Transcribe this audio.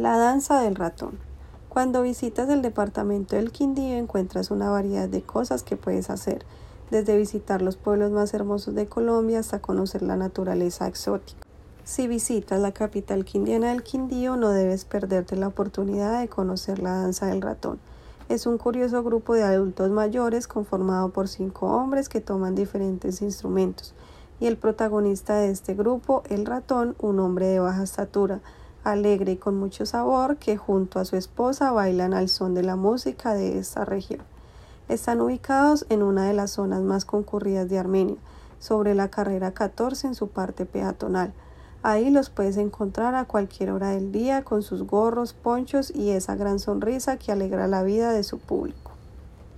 La danza del ratón. Cuando visitas el departamento del Quindío encuentras una variedad de cosas que puedes hacer, desde visitar los pueblos más hermosos de Colombia hasta conocer la naturaleza exótica. Si visitas la capital quindiana del Quindío no debes perderte la oportunidad de conocer la danza del ratón. Es un curioso grupo de adultos mayores conformado por cinco hombres que toman diferentes instrumentos y el protagonista de este grupo, el ratón, un hombre de baja estatura, alegre y con mucho sabor, que junto a su esposa bailan al son de la música de esta región. Están ubicados en una de las zonas más concurridas de Armenia, sobre la carrera 14 en su parte peatonal. Ahí los puedes encontrar a cualquier hora del día con sus gorros, ponchos y esa gran sonrisa que alegra la vida de su público.